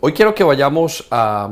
Hoy quiero que vayamos a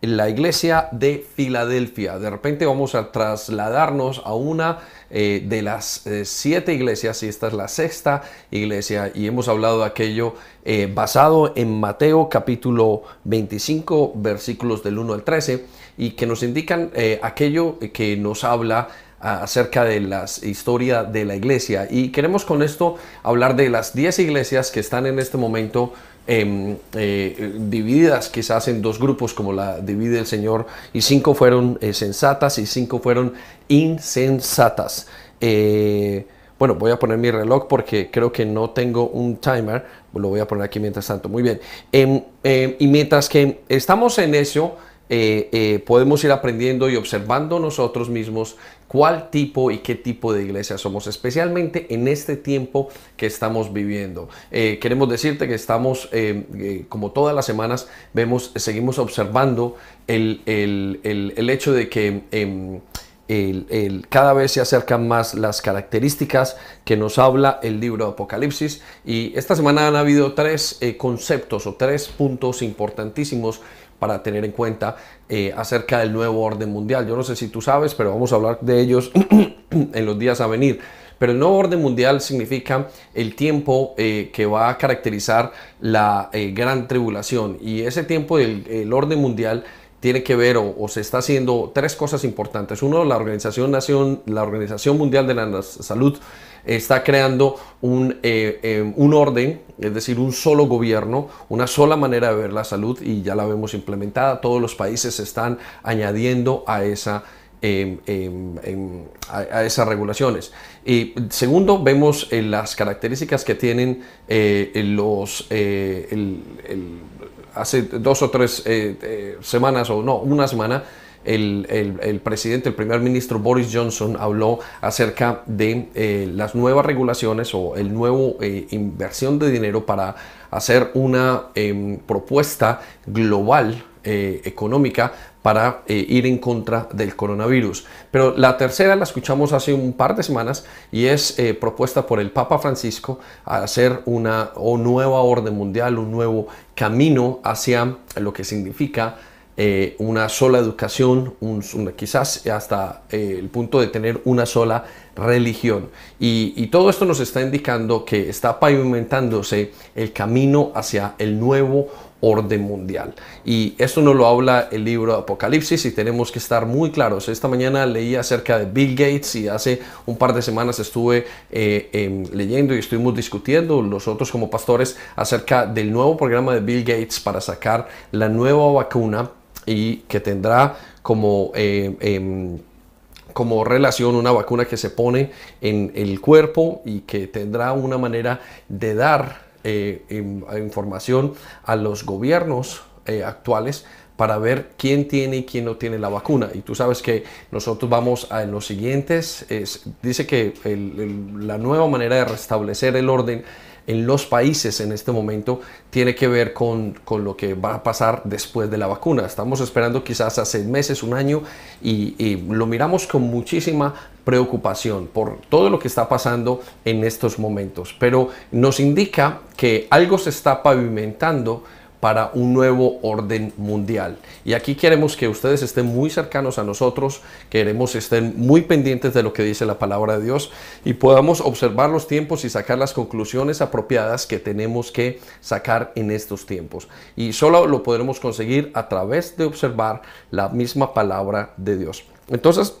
la iglesia de Filadelfia. De repente vamos a trasladarnos a una eh, de las eh, siete iglesias y esta es la sexta iglesia y hemos hablado de aquello eh, basado en Mateo capítulo 25 versículos del 1 al 13 y que nos indican aquello que nos habla acerca de la historia de la iglesia y queremos con esto hablar de las 10 iglesias que están en este momento Em, eh, divididas quizás en dos grupos como la divide el Señor y cinco fueron eh, sensatas y cinco fueron insensatas. Eh, bueno, voy a poner mi reloj porque creo que no tengo un timer. Lo voy a poner aquí mientras tanto. Muy bien. Em, em, y mientras que estamos en eso, eh, eh, podemos ir aprendiendo y observando nosotros mismos cuál tipo y qué tipo de iglesia somos, especialmente en este tiempo que estamos viviendo. Eh, queremos decirte que estamos, como todas las semanas, vemos, seguimos observando el, hecho de que... Em, cada vez se acercan más las características que nos habla el libro de Apocalipsis y esta semana han habido tres conceptos o tres puntos importantísimos para tener en cuenta eh, acerca del nuevo orden mundial. Yo no sé si tú sabes, pero vamos a hablar de ellos en los días a venir. Pero el nuevo orden mundial significa el tiempo eh, que va a caracterizar la eh, gran tribulación. Y ese tiempo del orden mundial tiene que ver o, se está haciendo tres cosas importantes. Uno, la Organización, Nación, la Organización Mundial de la Salud está creando un, eh, eh, un orden, es decir, un solo gobierno, una sola manera de ver la salud y ya la vemos implementada. Todos los países están añadiendo a esa em, em, em, a, esas regulaciones. Y segundo, vemos eh, las características que tienen los, el, hace dos o tres semanas, o no, una semana, el, presidente, el primer ministro Boris Johnson habló acerca de eh, las nuevas regulaciones o el nuevo eh, inversión de dinero para hacer una em, propuesta global eh, económica para ir en contra del coronavirus. Pero la tercera la escuchamos hace un par de semanas y es propuesta por el Papa Francisco a hacer una nueva orden mundial, un nuevo camino hacia lo que significa eh, una sola educación, quizás hasta eh, el punto de tener una sola religión. Y, todo esto nos está indicando que está pavimentándose el camino hacia el nuevo orden mundial. Y esto nos lo habla el libro Apocalipsis y tenemos que estar muy claros. Esta mañana leí acerca de Bill Gates y hace un par de semanas estuve eh, em, leyendo y estuvimos discutiendo nosotros como pastores acerca del nuevo programa de Bill Gates para sacar la nueva vacuna y que tendrá como, eh, em, como relación una vacuna que se pone en el cuerpo y que tendrá una manera de dar eh, información a los gobiernos eh, actuales para ver quién tiene y quién no tiene la vacuna. Y tú sabes que nosotros vamos a en los siguientes, dice que la nueva manera de restablecer el orden en los países en este momento tiene que ver con, lo que va a pasar después de la vacuna. Estamos esperando quizás a seis meses, un año, y, y lo miramos con muchísima preocupación por todo lo que está pasando en estos momentos. Pero nos indica que algo se está pavimentando para un nuevo orden mundial. Y aquí queremos que ustedes estén muy cercanos a nosotros, queremos estén muy pendientes de lo que dice la palabra de Dios y podamos observar los tiempos y sacar las conclusiones apropiadas que tenemos que sacar en estos tiempos. Y solo lo podremos conseguir a través de observar la misma palabra de Dios. Entonces,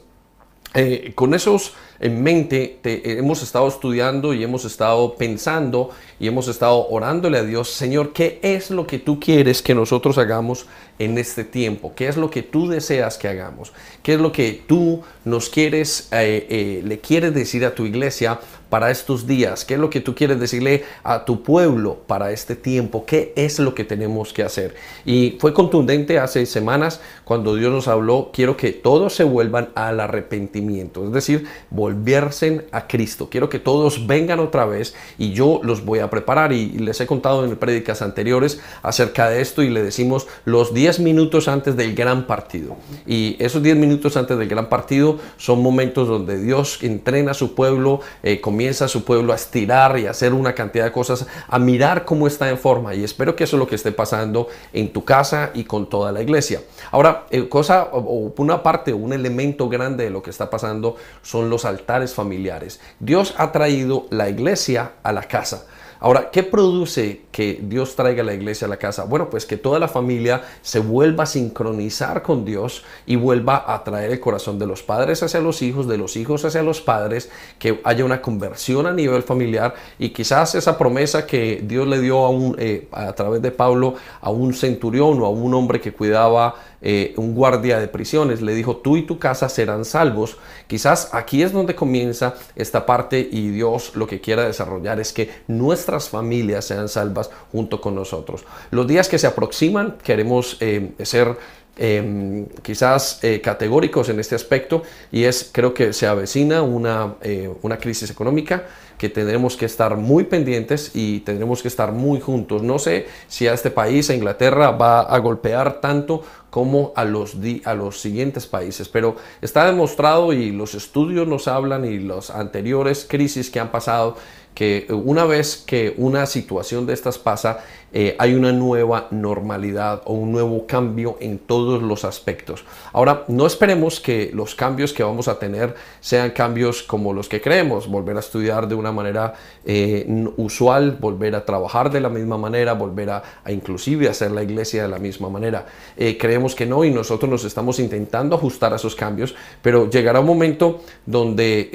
eh, con esos en mente hemos estado estudiando y hemos estado pensando y hemos estado orándole a Dios, Señor, ¿qué es lo que tú quieres que nosotros hagamos en este tiempo? ¿Qué es lo que tú deseas que hagamos? ¿Qué es lo que tú nos quieres, eh, eh, le quieres decir a tu iglesia para estos días? ¿Qué es lo que tú quieres decirle a tu pueblo para este tiempo? ¿Qué es lo que tenemos que hacer? Y fue contundente hace semanas cuando Dios nos habló, quiero que todos se vuelvan al arrepentimiento, es decir, volverse a Cristo. Quiero que todos vengan otra vez y yo los voy a preparar. Y les he contado en prédicas anteriores acerca de esto y le decimos los 10 minutos antes del gran partido. Y esos 10 minutos antes del gran partido son momentos donde Dios entrena a su pueblo, eh, comienza a su pueblo a estirar y a hacer una cantidad de cosas, a mirar cómo está en forma. Y espero que eso es lo que esté pasando en tu casa y con toda la iglesia. Ahora, eh, cosa o una parte, un elemento grande de lo que está pasando son los altares familiares. Dios ha traído la iglesia a la casa. Ahora, ¿qué produce que Dios traiga la iglesia a la casa? Bueno, pues que toda la familia se vuelva a sincronizar con Dios y vuelva a traer el corazón de los padres hacia los hijos, de los hijos hacia los padres, que haya una conversión a nivel familiar y quizás esa promesa que Dios le dio a, un, eh, a través de Pablo a un centurión o a un hombre que cuidaba eh, un guardia de prisiones, le dijo, tú y tu casa serán salvos. Quizás aquí es donde comienza esta parte y Dios lo que quiera desarrollar es que nuestras familias sean salvas junto con nosotros. Los días que se aproximan queremos eh, ser em, quizás eh, categóricos en este aspecto y es creo que se avecina una, una crisis económica que tendremos que estar muy pendientes y tendremos que estar muy juntos. No sé si a este país, a Inglaterra, va a golpear tanto como a los, a los siguientes países, pero está demostrado y los estudios nos hablan y las anteriores crisis que han pasado que una vez que una situación de estas pasa, eh, hay una nueva normalidad o un nuevo cambio en todos los aspectos. Ahora, no esperemos que los cambios que vamos a tener sean cambios como los que creemos, volver a estudiar de una manera eh, usual, volver a trabajar de la misma manera, volver a, inclusive hacer la iglesia de la misma manera. Eh, creemos que no y nosotros nos estamos intentando ajustar a esos cambios, pero llegará un momento donde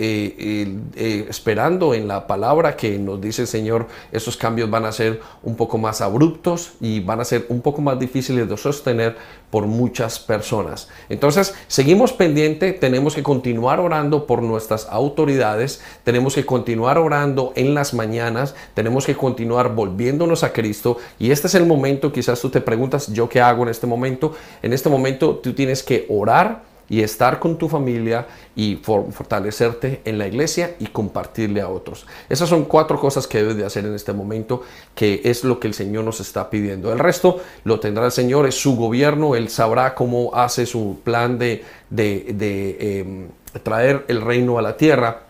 esperando en la palabra que nos dice el Señor, esos cambios van a ser un poco más abruptos y van a ser un poco más difíciles de sostener por muchas personas. Entonces, seguimos pendiente, tenemos que continuar orando por nuestras autoridades, tenemos que continuar orando en las mañanas, tenemos que continuar volviéndonos a Cristo y este es el momento, quizás tú te preguntas, ¿yo qué hago en este momento? En este momento tú tienes que orar y estar con tu familia y fortalecerte en la iglesia y compartirle a otros. Esas son cuatro cosas que debes de hacer en este momento, que es lo que el Señor nos está pidiendo. El resto lo tendrá el Señor, es su gobierno, Él sabrá cómo hace su plan de, de, em, traer el reino a la tierra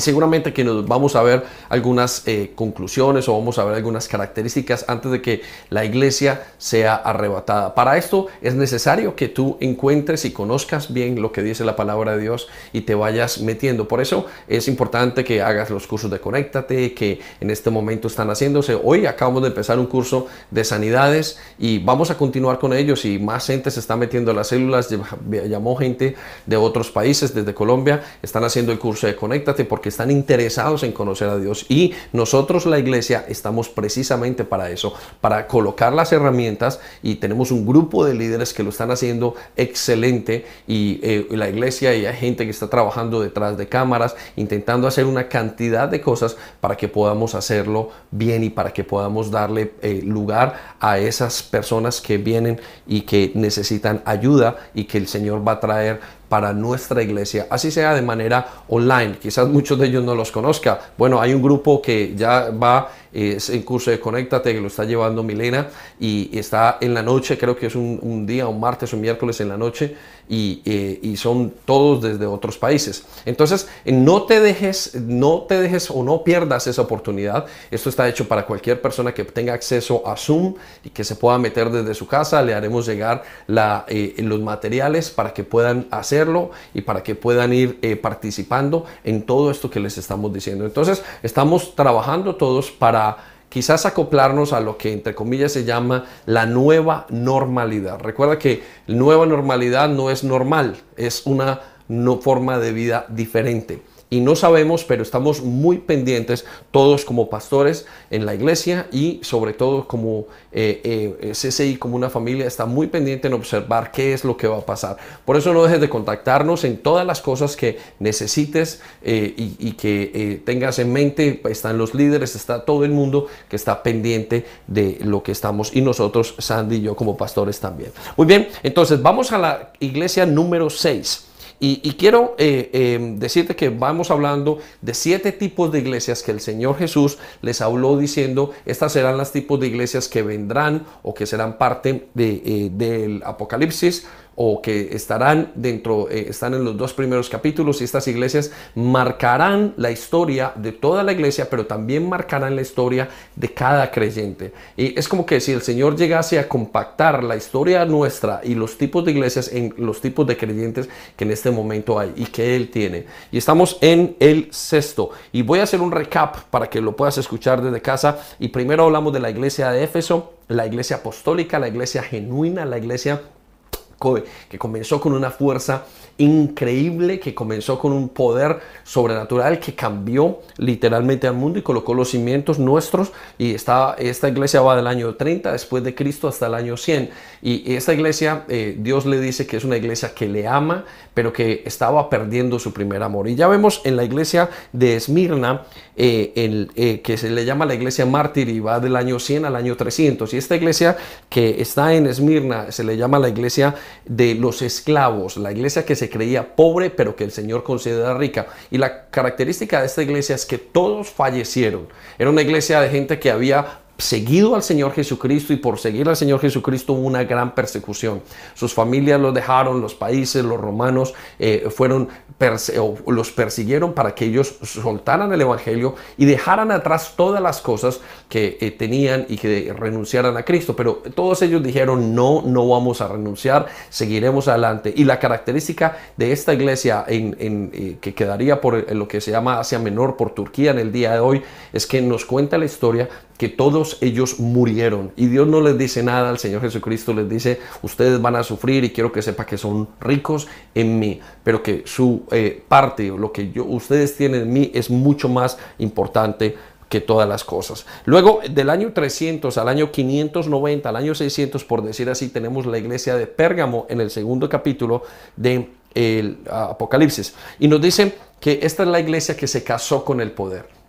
seguramente que nos vamos a ver algunas eh, conclusiones o vamos a ver algunas características antes de que la iglesia sea arrebatada. Para esto es necesario que tú encuentres y conozcas bien lo que dice la palabra de Dios y te vayas metiendo. Por eso es importante que hagas los cursos de Conéctate que en este momento están haciéndose. Hoy acabamos de empezar un curso de sanidades y vamos a continuar con ellos y más gente se está metiendo en las células. Llamó gente de otros países, desde Colombia, están haciendo el curso de Conéctate porque están interesados en conocer a Dios. Y nosotros la iglesia estamos precisamente para eso, para colocar las herramientas y tenemos un grupo de líderes que lo están haciendo excelente. Y eh, la iglesia y hay gente que está trabajando detrás de cámaras intentando hacer una cantidad de cosas para que podamos hacerlo bien y para que podamos darle eh, lugar a esas personas que vienen y que necesitan ayuda y que el Señor va a traer para nuestra iglesia, así sea de manera online. Quizás muchos de ellos no los conozca. Bueno, hay un grupo que ya va es en curso de Conéctate que lo está llevando Milena y está en la noche, creo que es un, día, un martes un miércoles en la noche y, eh, y, son todos desde otros países. Entonces, no te dejes, no te dejes o no pierdas esa oportunidad. Esto está hecho para cualquier persona que tenga acceso a Zoom y que se pueda meter desde su casa. Le haremos llegar la, eh, los materiales para que puedan hacerlo y para que puedan ir eh, participando en todo esto que les estamos diciendo. Entonces, estamos trabajando todos para quizás acoplarnos a lo que entre comillas se llama la nueva normalidad. Recuerda que nueva normalidad no es normal, es una no forma de vida diferente y no sabemos, pero estamos muy pendientes todos como pastores en la iglesia y sobre todo como eh, eh, CCI, como una familia, está muy pendiente en observar qué es lo que va a pasar. Por eso no dejes de contactarnos en todas las cosas que necesites eh, y, que tengas en mente. Están los líderes, está todo el mundo que está pendiente de lo que estamos y nosotros, Sandy y yo como pastores también. Muy bien, entonces vamos a la iglesia número 6. Y, quiero eh, eh, decirte que vamos hablando de siete tipos de iglesias que el Señor Jesús les habló diciendo, estas serán las tipos de iglesias que vendrán o que serán parte de, eh, del Apocalipsis o que estarán dentro, eh, están en los dos primeros capítulos y estas iglesias marcarán la historia de toda la iglesia, pero también marcarán la historia de cada creyente. Y es como que si el Señor llegase a compactar la historia nuestra y los tipos de iglesias en los tipos de creyentes que en este momento hay y que Él tiene. Y estamos en el sexto. Y voy a hacer un recap para que lo puedas escuchar desde casa. Y primero hablamos de la iglesia de Éfeso, la iglesia apostólica, la iglesia genuina, la iglesia que comenzó con una fuerza increíble, que comenzó con un poder sobrenatural que cambió literalmente al mundo y colocó los cimientos nuestros. Y esta, esta iglesia va del año 30 después de Cristo hasta el año 100. Y esta iglesia, eh, Dios le dice que es una iglesia que le ama, pero que estaba perdiendo su primer amor. Y ya vemos en la iglesia de Esmirna, eh, eh, que se le llama la iglesia mártir y va del año 100 al año 300. Y esta iglesia que está en Esmirna se le llama la iglesia de los esclavos, la iglesia que se creía pobre pero que el Señor considera rica. Y la característica de esta iglesia es que todos fallecieron. Era una iglesia de gente que había seguido al Señor Jesucristo y por seguir al Señor Jesucristo hubo una gran persecución. Sus familias los dejaron, los países, los romanos eh, fueron los persiguieron para que ellos soltaran el Evangelio y dejaran atrás todas las cosas que eh, tenían y que renunciaran a Cristo. Pero todos ellos dijeron, no, no vamos a renunciar, seguiremos adelante. Y la característica de esta iglesia en, eh, que quedaría por lo que se llama Asia Menor, por Turquía en el día de hoy, es que nos cuenta la historia que todos ellos murieron. Y Dios no les dice nada, al Señor Jesucristo les dice, ustedes van a sufrir y quiero que sepa que son ricos en mí, pero que su eh, parte, lo que ustedes tienen en mí es mucho más importante que todas las cosas. Luego, del año 300 al año 590, al año 600, por decir así, tenemos la iglesia de Pérgamo en el segundo capítulo de el Apocalipsis. Y nos dice que esta es la iglesia que se casó con el poder.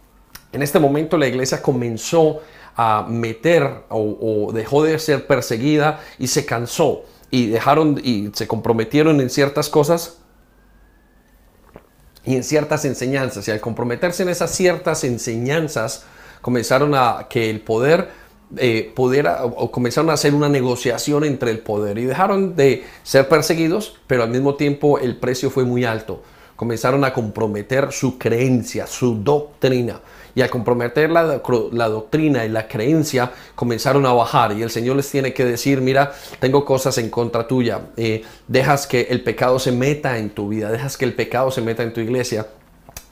En este momento la iglesia comenzó a meter o, dejó de ser perseguida y se cansó y dejaron y se comprometieron en ciertas cosas y en ciertas enseñanzas. Y al comprometerse en esas ciertas enseñanzas, comenzaron a que el poder eh, o comenzaron a hacer una negociación entre el poder y dejaron de ser perseguidos, pero al mismo tiempo el precio fue muy alto. Comenzaron a comprometer su creencia, su doctrina y al comprometer la, doctrina y la creencia comenzaron a bajar y el Señor les tiene que decir, mira, tengo cosas en contra tuya, eh, dejas que el pecado se meta en tu vida, dejas que el pecado se meta en tu iglesia.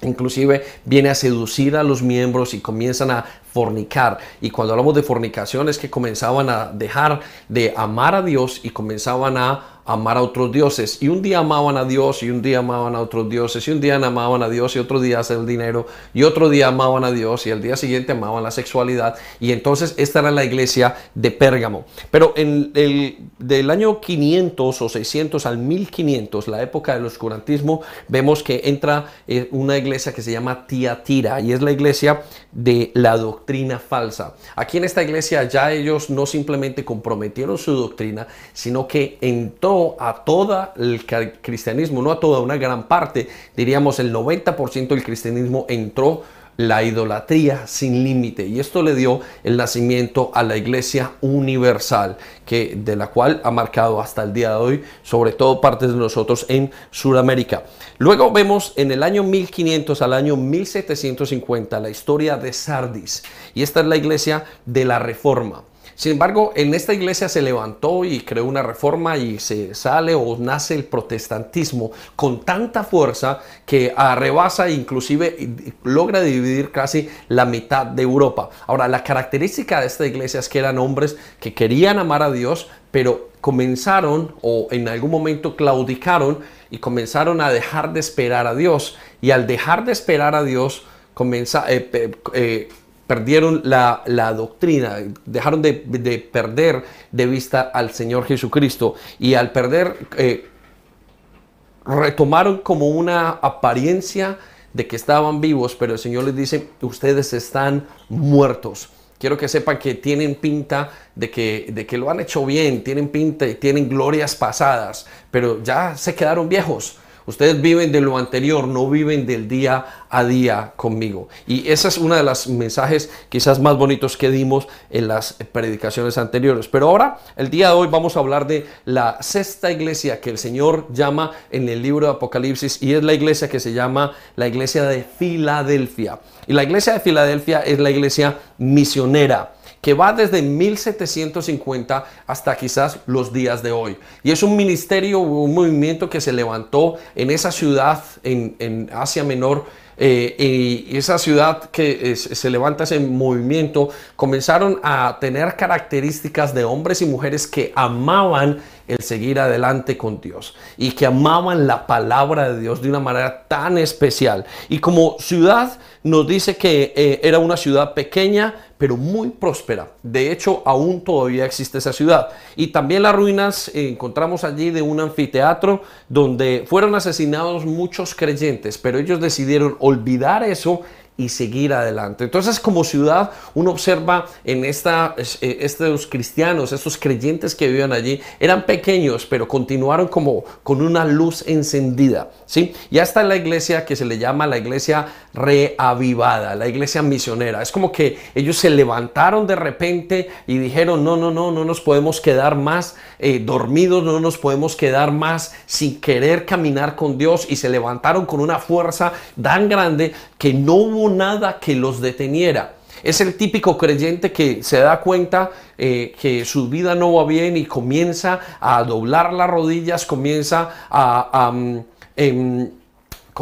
Inclusive viene a seducir a los miembros y comienzan a fornicar. Y cuando hablamos de fornicación es que comenzaban a dejar de amar a Dios y comenzaban a amar a otros dioses. Y un día amaban a Dios y un día amaban a otros dioses. Y un día amaban a Dios y otro día hacer el dinero. Y otro día amaban a Dios y al día siguiente amaban la sexualidad. Y entonces esta era la iglesia de Pérgamo. Pero en el del año 500 o 600 al 1500, la época del oscurantismo, vemos que entra eh, una iglesia que se llama Tiatira y es la iglesia de la doctrina falsa. Aquí en esta iglesia ya ellos no simplemente comprometieron su doctrina, sino que a todo el cristianismo, no a toda, una gran parte, diríamos el 90% del cristianismo entró la idolatría sin límite y esto le dio el nacimiento a la iglesia universal que de la cual ha marcado hasta el día de hoy sobre todo partes de nosotros en Sudamérica. Luego vemos en el año 1500 al año 1750 la historia de Sardis y esta es la iglesia de la Reforma. Sin embargo, en esta iglesia se levantó y creó una reforma y se sale o nace el protestantismo con tanta fuerza que arrebasa e inclusive logra dividir casi la mitad de Europa. Ahora, la característica de esta iglesia es que eran hombres que querían amar a Dios, pero comenzaron o en algún momento claudicaron y comenzaron a dejar de esperar a Dios. Y al dejar de esperar a Dios, comenzó, eh, eh, perdieron la, doctrina, dejaron de, perder de vista al Señor Jesucristo y al perder, eh, retomaron como una apariencia de que estaban vivos, pero el Señor les dice, ustedes están muertos. Quiero que sepan que tienen pinta de que, de que lo han hecho bien, tienen pinta y tienen glorias pasadas, pero ya se quedaron viejos Ustedes viven de lo anterior, no viven del día a día conmigo. Y esa es una de las mensajes quizás más bonitos que dimos en las predicaciones anteriores. Pero ahora, el día de hoy, vamos a hablar de la sexta iglesia que el Señor llama en el libro de Apocalipsis y es la iglesia que se llama la iglesia de Filadelfia. Y la iglesia de Filadelfia es la iglesia misionera que va desde 1750 hasta quizás los días de hoy. Y es un ministerio, un movimiento que se levantó en esa ciudad en, Asia Menor. Eh, y esa ciudad que se levanta ese movimiento comenzaron a tener características de hombres y mujeres que amaban el seguir adelante con Dios y que amaban la palabra de Dios de una manera tan especial. Y como ciudad nos dice que eh, era una ciudad pequeña, pero muy próspera. De hecho, aún todavía existe esa ciudad. Y también las ruinas eh, encontramos allí de un anfiteatro donde fueron asesinados muchos creyentes, pero ellos decidieron olvidar eso y seguir adelante. Entonces, como ciudad, uno observa en esta, eh, estos cristianos, estos creyentes que vivían allí, eran pequeños, pero continuaron como con una luz encendida. ¿sí? Ya está la iglesia que se le llama la iglesia reavivada, la iglesia misionera. Es como que ellos se levantaron de repente y dijeron, no, no, no, no nos podemos quedar más eh, dormidos, no nos podemos quedar más sin querer caminar con Dios y se levantaron con una fuerza tan grande que no hubo nada que los deteniera. Es el típico creyente que se da cuenta eh, que su vida no va bien y comienza a doblar las rodillas, comienza a, mm, em,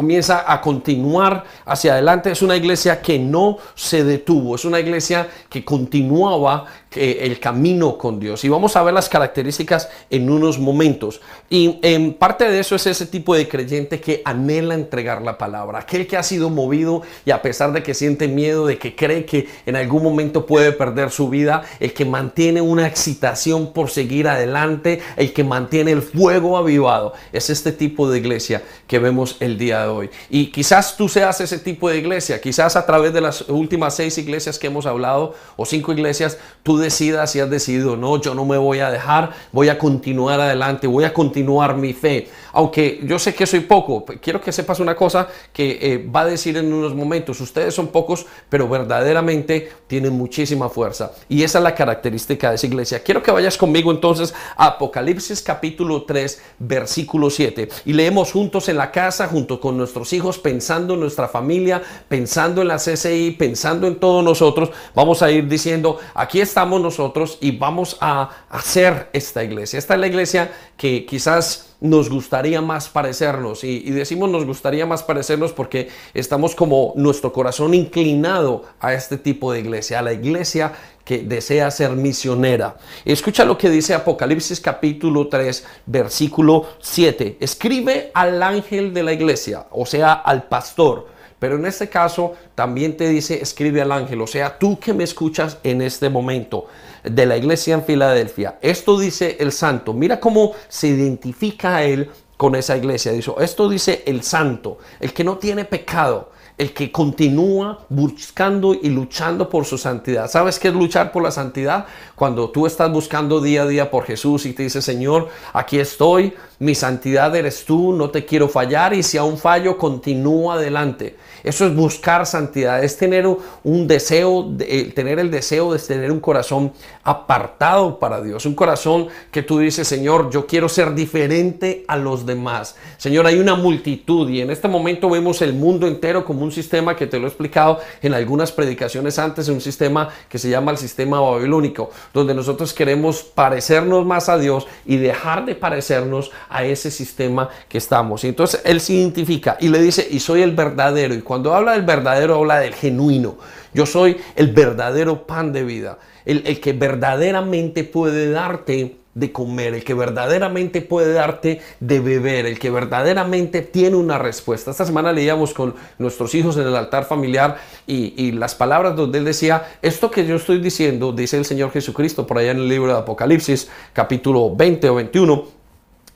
comienza a continuar hacia adelante. Es una iglesia que no se detuvo, es una iglesia que continuaba el camino con Dios. Y vamos a ver las características en unos momentos. Y en parte de eso es ese tipo de creyente que anhela entregar la palabra, aquel que ha sido movido y a pesar de que siente miedo, de que cree que en algún momento puede perder su vida, el que mantiene una excitación por seguir adelante, el que mantiene el fuego avivado, es este tipo de iglesia que vemos el día de hoy. Y quizás tú seas ese tipo de iglesia, quizás a través de las últimas seis iglesias que hemos hablado o cinco iglesias, tú decidas si has decidido, no, yo no me voy a dejar, voy a continuar adelante, voy a continuar mi fe. Aunque yo sé que soy poco, quiero que sepas una cosa que eh, va a decir en unos momentos, ustedes son pocos, pero verdaderamente tienen muchísima fuerza. Y esa es la característica de esa iglesia. Quiero que vayas conmigo entonces a Apocalipsis capítulo 3, versículo 7. Y leemos juntos en la casa, junto con nuestros hijos, pensando en nuestra familia, pensando en la CCI, pensando en todos nosotros. Vamos a ir diciendo, aquí estamos nosotros y vamos a hacer esta iglesia. Esta es la iglesia que quizás nos gustaría más parecernos. Y, y, decimos nos gustaría más parecernos porque estamos como nuestro corazón inclinado a este tipo de iglesia, a la iglesia que desea ser misionera. Escucha lo que dice Apocalipsis capítulo 3, versículo 7. Escribe al ángel de la iglesia, o sea, al pastor pero en este caso también te dice, escribe al ángel, o sea, tú que me escuchas en este momento de la iglesia en Filadelfia. Esto dice el santo. Mira cómo se identifica él con esa iglesia. Dice, esto dice el santo, el que no tiene pecado el que continúa buscando y luchando por su santidad. ¿Sabes qué es luchar por la santidad? Cuando tú estás buscando día a día por Jesús y te dice, Señor, aquí estoy, mi santidad eres tú, no te quiero fallar y si aún fallo, continúa adelante. Eso es buscar santidad, es tener un deseo, de, eh, tener el deseo de tener un corazón apartado para Dios, un corazón que tú dices, Señor, yo quiero ser diferente a los demás. Señor, hay una multitud y en este momento vemos el mundo entero como un sistema que te lo he explicado en algunas predicaciones antes, un sistema que se llama el sistema babilónico, donde nosotros queremos parecernos más a Dios y dejar de parecernos a ese sistema que estamos. Y entonces Él se identifica y le dice, y soy el verdadero. Y cuando habla del verdadero, habla del genuino. Yo soy el verdadero pan de vida, el, el que verdaderamente puede darte de comer, el que verdaderamente puede darte de beber, el que verdaderamente tiene una respuesta. Esta semana leíamos con nuestros hijos en el altar familiar y, las palabras donde él decía, esto que yo estoy diciendo, dice el Señor Jesucristo por allá en el libro de Apocalipsis, capítulo 20 o 21,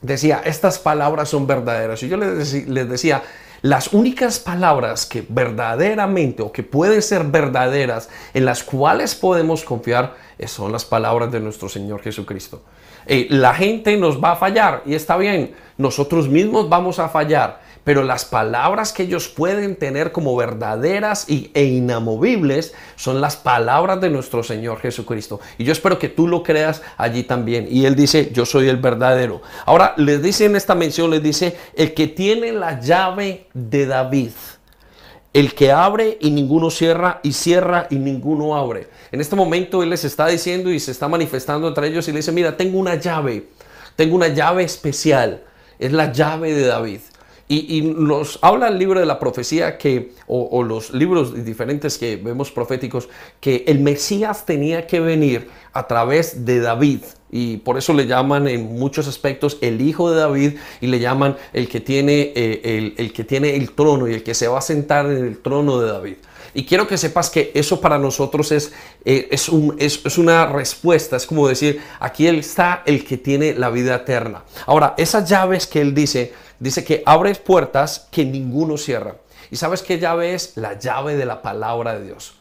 decía, estas palabras son verdaderas. Y yo les, les decía, las únicas palabras que verdaderamente o que pueden ser verdaderas, en las cuales podemos confiar, son las palabras de nuestro Señor Jesucristo. Eh, la gente nos va a fallar y está bien, nosotros mismos vamos a fallar, pero las palabras que ellos pueden tener como verdaderas y, e inamovibles son las palabras de nuestro Señor Jesucristo. Y yo espero que tú lo creas allí también. Y Él dice, yo soy el verdadero. Ahora, les dice en esta mención, les dice, el que tiene la llave de David. El que abre y ninguno cierra, y cierra y ninguno abre. En este momento Él les está diciendo y se está manifestando entre ellos y le dice, mira, tengo una llave, tengo una llave especial, es la llave de David. Y, nos habla el libro de la profecía que, o, los libros diferentes que vemos proféticos, que el Mesías tenía que venir a través de David. Y por eso le llaman en muchos aspectos el hijo de David y le llaman el que tiene, eh, el, que tiene el trono y el que se va a sentar en el trono de David. Y quiero que sepas que eso para nosotros es, eh, es, un, es, es, una respuesta, es como decir, aquí está el que tiene la vida eterna. Ahora, esas llaves que él dice, dice que abres puertas que ninguno cierra. ¿Y sabes qué llave es? La llave de la palabra de Dios.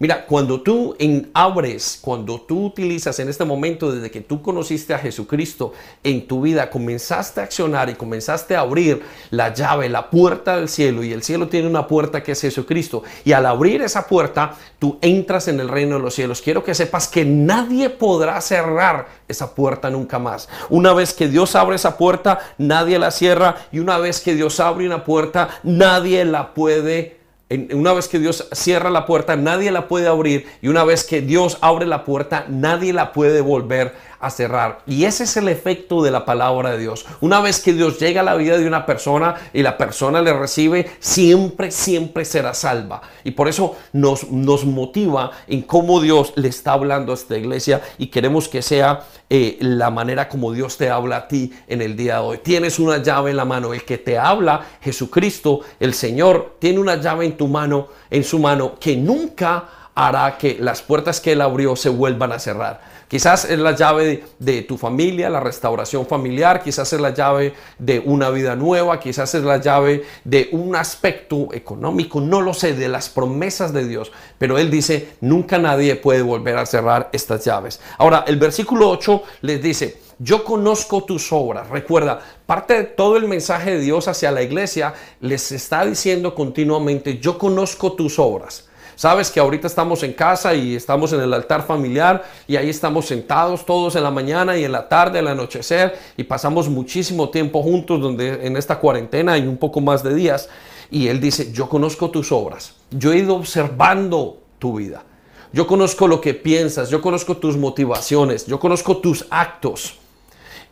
Mira, cuando tú en, abres, cuando tú utilizas en este momento, desde que tú conociste a Jesucristo en tu vida, comenzaste a accionar y comenzaste a abrir la llave, la puerta del cielo, y el cielo tiene una puerta que es Jesucristo, y al abrir esa puerta, tú entras en el reino de los cielos. Quiero que sepas que nadie podrá cerrar esa puerta nunca más. Una vez que Dios abre esa puerta, nadie la cierra, y una vez que Dios abre una puerta, nadie la puede una vez que Dios cierra la puerta, nadie la puede abrir. Y una vez que Dios abre la puerta, nadie la puede volver cerrar. Y ese es el efecto de la palabra de Dios. Una vez que Dios llega a la vida de una persona y la persona le recibe, siempre, siempre será salva. Y por eso nos, nos motiva en cómo Dios le está hablando a esta iglesia y queremos que sea eh, la manera como Dios te habla a ti en el día de hoy. Tienes una llave en la mano. El que te habla, Jesucristo, el Señor, tiene una llave en tu mano, en su mano, que nunca hará que las puertas que él abrió se vuelvan a cerrar. Quizás es la llave de, tu familia, la restauración familiar, quizás es la llave de una vida nueva, quizás es la llave de un aspecto económico, no lo sé, de las promesas de Dios. Pero Él dice, nunca nadie puede volver a cerrar estas llaves. Ahora, el versículo 8 les dice, yo conozco tus obras. Recuerda, parte de todo el mensaje de Dios hacia la iglesia les está diciendo continuamente, yo conozco tus obras. Sabes que ahorita estamos en casa y estamos en el altar familiar y ahí estamos sentados todos en la mañana y en la tarde, al anochecer y pasamos muchísimo tiempo juntos donde en esta cuarentena y un poco más de días. Y él dice, yo conozco tus obras, yo he ido observando tu vida, yo conozco lo que piensas, yo conozco tus motivaciones, yo conozco tus actos.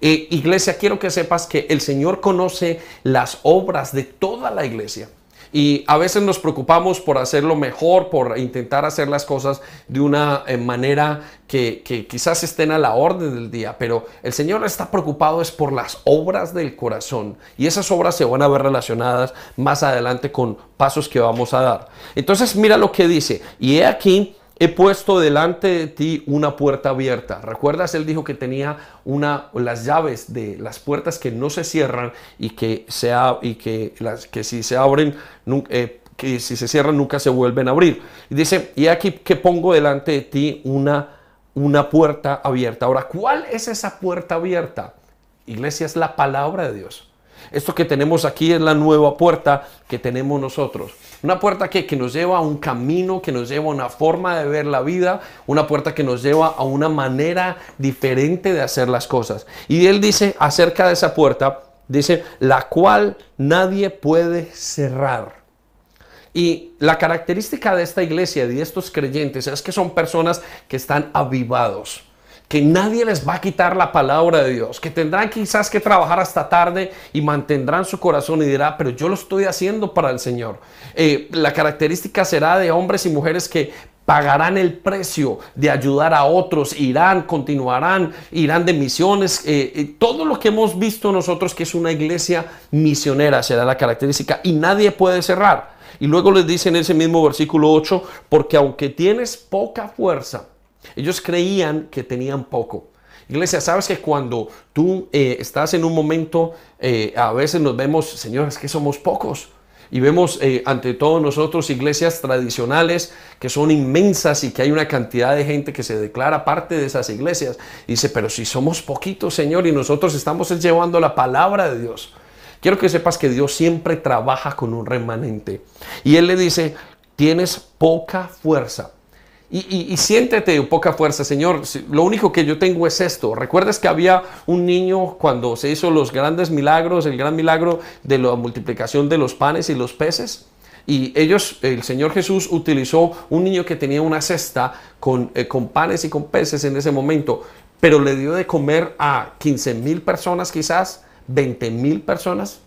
Eh, iglesia, quiero que sepas que el Señor conoce las obras de toda la iglesia. Y a veces nos preocupamos por hacerlo mejor, por intentar hacer las cosas de una eh, manera que, quizás estén a la orden del día, pero el Señor está preocupado es por las obras del corazón y esas obras se van a ver relacionadas más adelante con pasos que vamos a dar. Entonces mira lo que dice, y he aquí he puesto delante de ti una puerta abierta. ¿Recuerdas? Él dijo que tenía una, las llaves de las puertas que no se cierran y que, y que, que si se abren, eh, que si se cierran nunca se vuelven a abrir. Y dice, y aquí que pongo delante de ti una, una puerta abierta. Ahora, ¿cuál es esa puerta abierta? Iglesia es la palabra de Dios. Esto que tenemos aquí es la nueva puerta que tenemos nosotros. Una puerta que, que, nos lleva a un camino, que nos lleva a una forma de ver la vida, una puerta que nos lleva a una manera diferente de hacer las cosas. Y él dice acerca de esa puerta, dice, la cual nadie puede cerrar. Y la característica de esta iglesia, de estos creyentes, es que son personas que están avivados que nadie les va a quitar la palabra de Dios, que tendrán quizás que trabajar hasta tarde y mantendrán su corazón y dirá, pero yo lo estoy haciendo para el Señor. Eh, la característica será de hombres y mujeres que pagarán el precio de ayudar a otros, irán, continuarán, irán de misiones. Eh, eh, todo lo que hemos visto nosotros que es una iglesia misionera será la característica y nadie puede cerrar. Y luego les dice en ese mismo versículo 8, porque aunque tienes poca fuerza, ellos creían que tenían poco. Iglesia, sabes que cuando tú eh, estás en un momento, eh, a veces nos vemos, señores, que somos pocos. y vemos eh, ante todos nosotros iglesias tradicionales que son inmensas y que hay una cantidad de gente que se declara parte de esas iglesias. dice, pero si somos poquitos, Señor, y nosotros estamos llevando la palabra de Dios. Quiero que sepas que Dios siempre trabaja con un remanente. Y Él le dice, tienes poca fuerza. Y, siéntete poca fuerza, Señor. Lo único que yo tengo es esto. ¿Recuerdas que había un niño cuando se hizo los grandes milagros, el gran milagro de la multiplicación de los panes y los peces? Y ellos, el Señor Jesús utilizó un niño que tenía una cesta con, eh, panes y con peces en ese momento, pero le dio de comer a 15 mil personas quizás, 20 mil personas.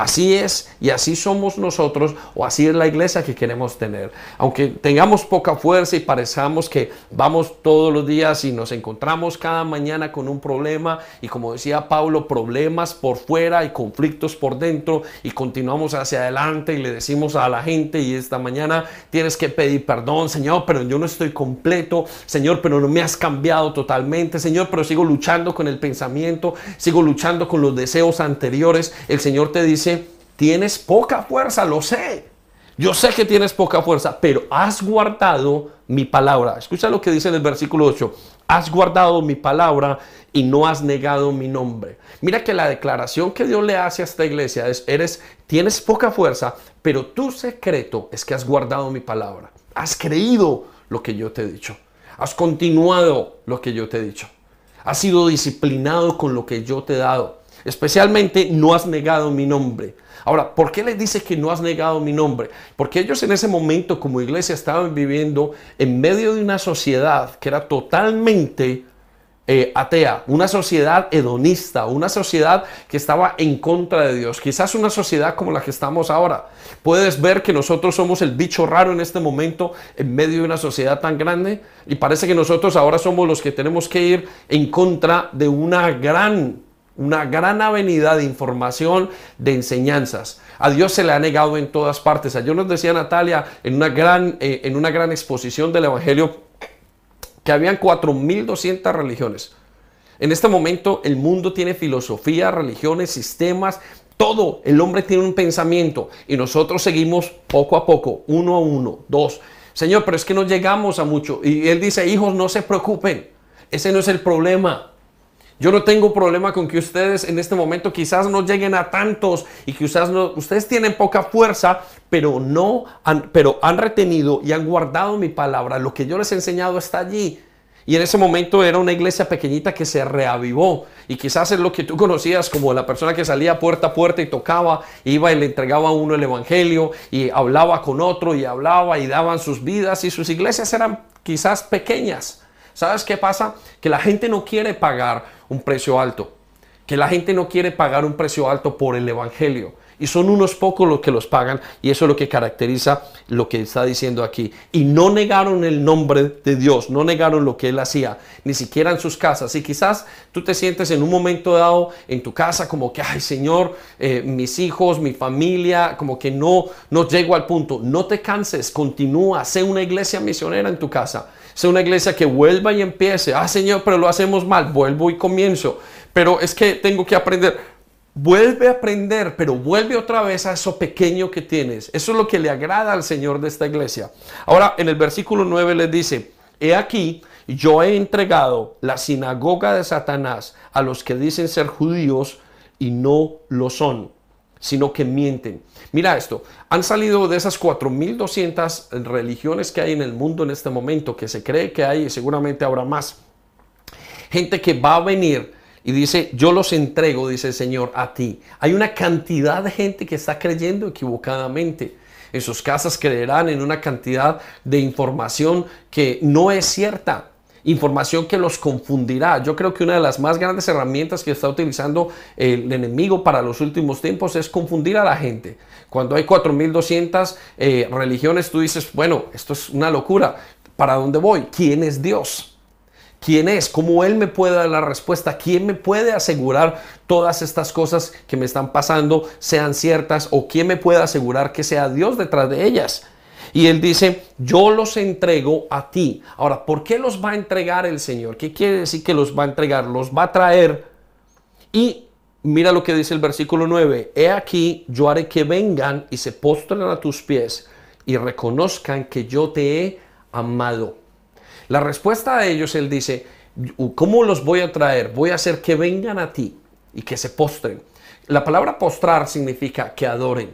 Así es y así somos nosotros o así es la iglesia que queremos tener. Aunque tengamos poca fuerza y parezcamos que vamos todos los días y nos encontramos cada mañana con un problema y como decía Pablo, problemas por fuera y conflictos por dentro y continuamos hacia adelante y le decimos a la gente y esta mañana tienes que pedir perdón, Señor, pero yo no estoy completo, Señor, pero no me has cambiado totalmente, Señor, pero sigo luchando con el pensamiento, sigo luchando con los deseos anteriores. El Señor te dice, tienes poca fuerza, lo sé. Yo sé que tienes poca fuerza, pero has guardado mi palabra. Escucha lo que dice en el versículo 8. Has guardado mi palabra y no has negado mi nombre. Mira que la declaración que Dios le hace a esta iglesia es, eres, tienes poca fuerza, pero tu secreto es que has guardado mi palabra. Has creído lo que yo te he dicho. Has continuado lo que yo te he dicho. Has sido disciplinado con lo que yo te he dado. Especialmente no has negado mi nombre. Ahora, ¿por qué le dice que no has negado mi nombre? Porque ellos en ese momento como iglesia estaban viviendo en medio de una sociedad que era totalmente eh, atea, una sociedad hedonista, una sociedad que estaba en contra de Dios, quizás una sociedad como la que estamos ahora. Puedes ver que nosotros somos el bicho raro en este momento en medio de una sociedad tan grande y parece que nosotros ahora somos los que tenemos que ir en contra de una gran una gran avenida de información, de enseñanzas. A Dios se le ha negado en todas partes. Ayer nos decía Natalia en una gran, eh, en una gran exposición del Evangelio que habían 4.200 religiones. En este momento el mundo tiene filosofía, religiones, sistemas, todo. El hombre tiene un pensamiento y nosotros seguimos poco a poco, uno a uno, dos. Señor, pero es que no llegamos a mucho. Y él dice, hijos, no se preocupen. Ese no es el problema. Yo no tengo problema con que ustedes en este momento quizás no lleguen a tantos y ustedes, no, ustedes tienen poca fuerza, pero no han, pero han retenido y han guardado mi palabra. Lo que yo les he enseñado está allí. Y en ese momento era una iglesia pequeñita que se reavivó. Y quizás es lo que tú conocías como la persona que salía puerta a puerta y tocaba, iba y le entregaba a uno el evangelio y hablaba con otro y hablaba y daban sus vidas y sus iglesias eran quizás pequeñas. ¿Sabes qué pasa? Que la gente no quiere pagar un precio alto, que la gente no quiere pagar un precio alto por el Evangelio. Y son unos pocos los que los pagan y eso es lo que caracteriza lo que está diciendo aquí. Y no negaron el nombre de Dios, no negaron lo que Él hacía, ni siquiera en sus casas. Y quizás tú te sientes en un momento dado en tu casa como que, ay Señor, eh, mis hijos, mi familia, como que no, no llego al punto. No te canses, continúa, sé una iglesia misionera en tu casa. Sé una iglesia que vuelva y empiece. Ah Señor, pero lo hacemos mal, vuelvo y comienzo. Pero es que tengo que aprender Vuelve a aprender, pero vuelve otra vez a eso pequeño que tienes. Eso es lo que le agrada al Señor de esta iglesia. Ahora, en el versículo 9 le dice, he aquí, yo he entregado la sinagoga de Satanás a los que dicen ser judíos y no lo son, sino que mienten. Mira esto, han salido de esas 4.200 religiones que hay en el mundo en este momento, que se cree que hay y seguramente habrá más. Gente que va a venir y dice, yo los entrego, dice el Señor, a ti. Hay una cantidad de gente que está creyendo equivocadamente. En sus casas creerán en una cantidad de información que no es cierta. Información que los confundirá. Yo creo que una de las más grandes herramientas que está utilizando el enemigo para los últimos tiempos es confundir a la gente. Cuando hay 4.200 eh, religiones, tú dices, bueno, esto es una locura. ¿Para dónde voy? ¿Quién es Dios? Quién es, cómo Él me puede dar la respuesta, quién me puede asegurar todas estas cosas que me están pasando sean ciertas o quién me puede asegurar que sea Dios detrás de ellas. Y Él dice, yo los entrego a ti. Ahora, ¿por qué los va a entregar el Señor? ¿Qué quiere decir que los va a entregar? Los va a traer y Mira lo que dice el versículo 9. He aquí, yo haré que vengan y se postren a tus pies y reconozcan que yo te he amado. La respuesta a ellos, él dice, ¿cómo los voy a traer? Voy a hacer que vengan a ti y que se postren. La palabra postrar significa que adoren.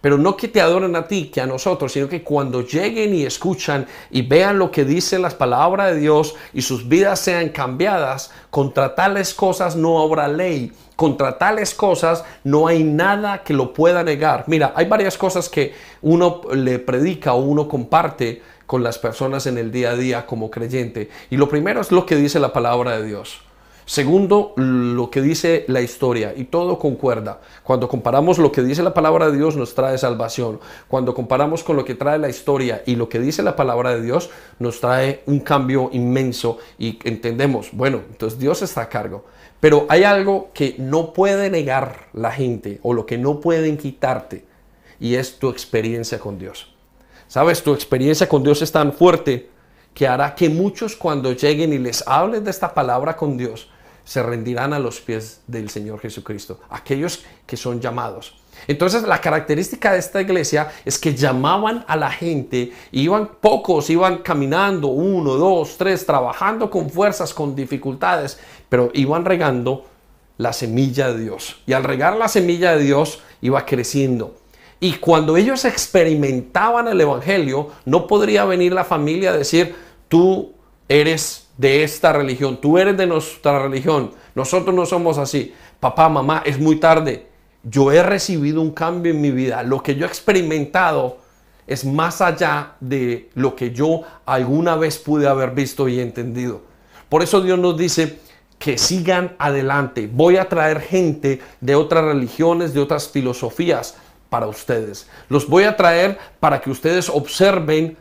Pero no que te adoren a ti, que a nosotros, sino que cuando lleguen y escuchan y vean lo que dice las palabras de Dios y sus vidas sean cambiadas, contra tales cosas no habrá ley. Contra tales cosas no hay nada que lo pueda negar. Mira, hay varias cosas que uno le predica o uno comparte con las personas en el día a día como creyente. Y lo primero es lo que dice la palabra de Dios. Segundo, lo que dice la historia y todo concuerda. Cuando comparamos lo que dice la palabra de Dios nos trae salvación. Cuando comparamos con lo que trae la historia y lo que dice la palabra de Dios nos trae un cambio inmenso y entendemos, bueno, entonces Dios está a cargo. Pero hay algo que no puede negar la gente o lo que no pueden quitarte y es tu experiencia con Dios. Sabes, tu experiencia con Dios es tan fuerte que hará que muchos cuando lleguen y les hables de esta palabra con Dios, se rendirán a los pies del Señor Jesucristo, aquellos que son llamados. Entonces la característica de esta iglesia es que llamaban a la gente, iban pocos, iban caminando, uno, dos, tres, trabajando con fuerzas, con dificultades, pero iban regando la semilla de Dios. Y al regar la semilla de Dios iba creciendo. Y cuando ellos experimentaban el Evangelio, no podría venir la familia a decir, tú eres de esta religión, tú eres de nuestra religión, nosotros no somos así. Papá, mamá, es muy tarde. Yo he recibido un cambio en mi vida. Lo que yo he experimentado es más allá de lo que yo alguna vez pude haber visto y entendido. Por eso Dios nos dice que sigan adelante. Voy a traer gente de otras religiones, de otras filosofías para ustedes. Los voy a traer para que ustedes observen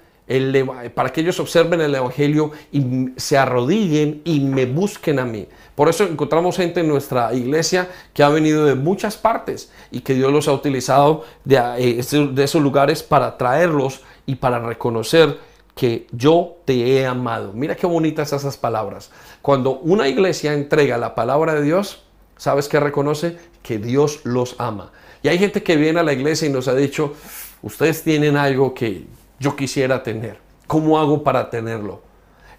para que ellos observen el Evangelio y se arrodillen y me busquen a mí. Por eso encontramos gente en nuestra iglesia que ha venido de muchas partes y que Dios los ha utilizado de, eh, esos lugares para traerlos y para reconocer que yo te he amado. Mira qué bonitas esas palabras. Cuando una iglesia entrega la palabra de Dios, ¿sabes qué reconoce? Que Dios los ama. Y hay gente que viene a la iglesia y nos ha dicho, ustedes tienen algo que yo quisiera tener? ¿Cómo hago para tenerlo?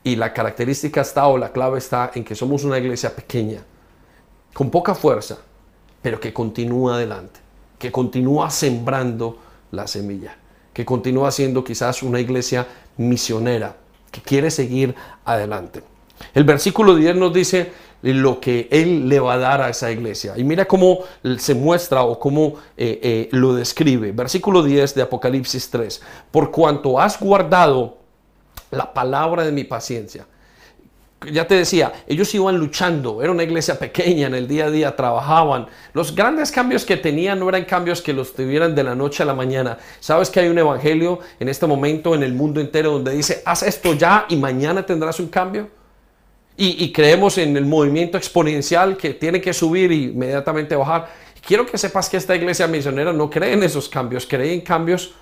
Y la característica está o la clave está en que somos una iglesia pequeña, con poca fuerza, pero que continúa adelante, que continúa sembrando la semilla, que continúa siendo quizás una iglesia misionera, que quiere seguir adelante. El versículo 10 nos dice, lo que Él le va a dar a esa iglesia. Y mira cómo se muestra o cómo eh, eh, lo describe. Versículo 10 de Apocalipsis 3. Por cuanto has guardado la palabra de mi paciencia. Ya te decía, ellos iban luchando, era una iglesia pequeña, en el día a día trabajaban. Los grandes cambios que tenían no eran cambios que los tuvieran de la noche a la mañana. Sabes que hay un evangelio en este momento en el mundo entero donde dice, haz esto ya y mañana tendrás un cambio y, creemos en el movimiento exponencial que tiene que subir y inmediatamente bajar. Quiero que sepas que esta iglesia misionera no cree en esos cambios, cree en cambios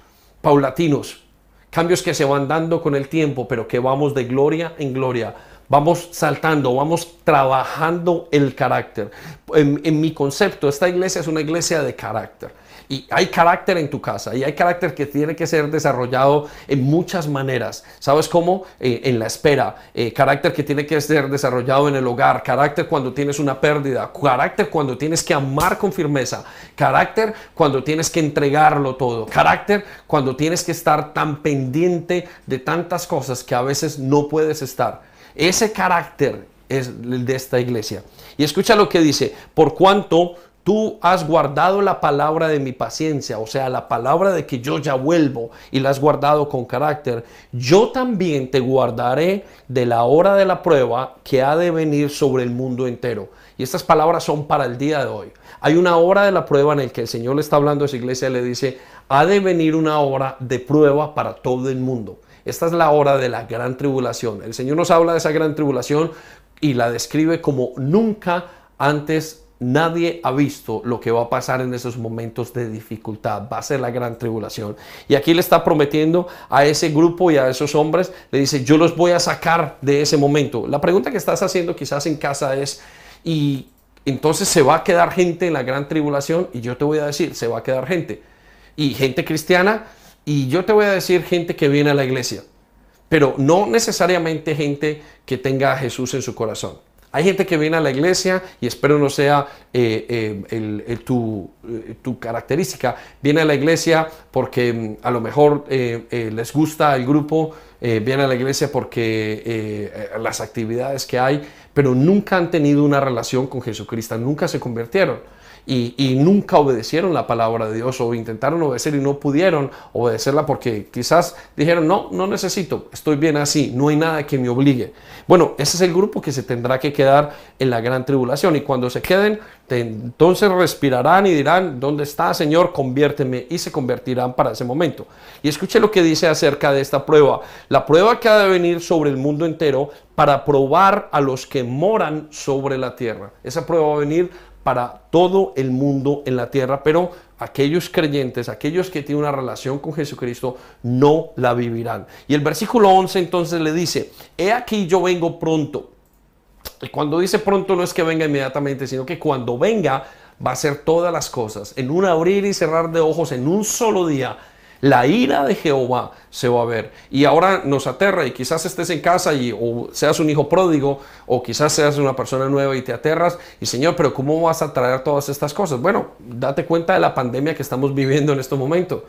paulatinos, cambios que se van dando con el tiempo, pero que vamos de gloria en gloria. Vamos saltando, vamos trabajando el carácter. en mi concepto, esta iglesia es una iglesia de carácter. Y hay carácter en tu casa y hay carácter que tiene que ser desarrollado en muchas maneras. ¿Sabes cómo? Eh, en la espera. Eh, carácter que tiene que ser desarrollado en el hogar. Carácter cuando tienes una pérdida. Carácter cuando tienes que amar con firmeza. Carácter cuando tienes que entregarlo todo. Carácter cuando tienes que estar tan pendiente de tantas cosas que a veces no puedes estar. Ese carácter es el de esta iglesia. Y escucha lo que dice, por cuanto Tú has guardado la palabra de mi paciencia, o sea, la palabra de que yo ya vuelvo y la has guardado con carácter. Yo también te guardaré de la hora de la prueba que ha de venir sobre el mundo entero. Y estas palabras son para el día de hoy. Hay una hora de la prueba en el que el Señor le está hablando a esa iglesia y le dice, ha de venir una hora de prueba para todo el mundo. Esta es la hora de la gran tribulación. El Señor nos habla de esa gran tribulación y la describe como nunca antes Nadie ha visto lo que va a pasar en esos momentos de dificultad. Va a ser la gran tribulación. Y aquí le está prometiendo a ese grupo y a esos hombres, le dice, yo los voy a sacar de ese momento. La pregunta que estás haciendo quizás en casa es, ¿y entonces se va a quedar gente en la gran tribulación y yo te voy a decir, se va a quedar gente. Y gente cristiana y yo te voy a decir gente que viene a la iglesia, pero no necesariamente gente que tenga a Jesús en su corazón. Hay gente que viene a la iglesia y espero no sea eh, eh, tu, eh, tu, característica. Viene a la iglesia porque mm, a lo mejor les gusta el grupo, viene a la iglesia porque las actividades que hay, pero nunca han tenido una relación con Jesucristo, nunca se convirtieron y, nunca obedecieron la palabra de Dios o intentaron obedecer y no pudieron obedecerla porque quizás dijeron, no, no necesito, estoy bien así, no hay nada que me obligue. Bueno, ese es el grupo que se tendrá que quedar en la gran tribulación y cuando se queden, entonces respirarán y dirán, ¿dónde está, Señor? Conviérteme y se convertirán para ese momento. Y escuche lo que dice acerca de esta prueba. La prueba que ha de venir sobre el mundo entero para probar a los que moran sobre la tierra. Esa prueba va a venir para todo el mundo en la tierra, pero aquellos creyentes, aquellos que tienen una relación con Jesucristo, no la vivirán. Y el versículo 11 entonces le dice, he aquí yo vengo pronto. Y cuando dice pronto no es que venga inmediatamente, sino que cuando venga va a hacer todas las cosas, en un abrir y cerrar de ojos, en un solo día la ira de Jehová se va a ver. Y ahora nos aterra y quizás estés en casa y o seas un hijo pródigo o quizás seas una persona nueva y te aterras y Señor, pero ¿cómo vas a traer todas estas cosas? Bueno, date cuenta de la pandemia que estamos viviendo en este momento.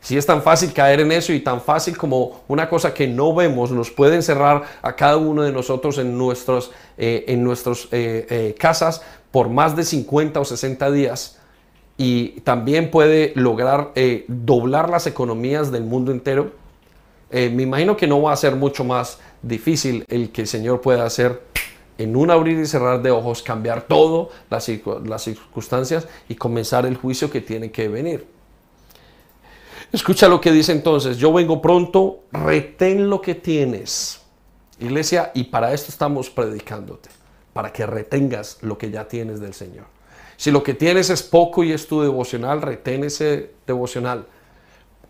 Si es tan fácil caer en eso y tan fácil como una cosa que no vemos nos puede encerrar a cada uno de nosotros en nuestros, eh, eh, eh, casas por más de 50 o 60 días, y también puede lograr eh, doblar las economías del mundo entero. Eh, me imagino que no va a ser mucho más difícil el que el Señor pueda hacer en un abrir y cerrar de ojos, cambiar todo las, las circunstancias y comenzar el juicio que tiene que venir. Escucha lo que dice entonces, yo vengo pronto, retén lo que tienes. Iglesia, y para esto estamos predicándote, para que retengas lo que ya tienes del Señor. Si lo que tienes es poco y es tu devocional, retén ese devocional.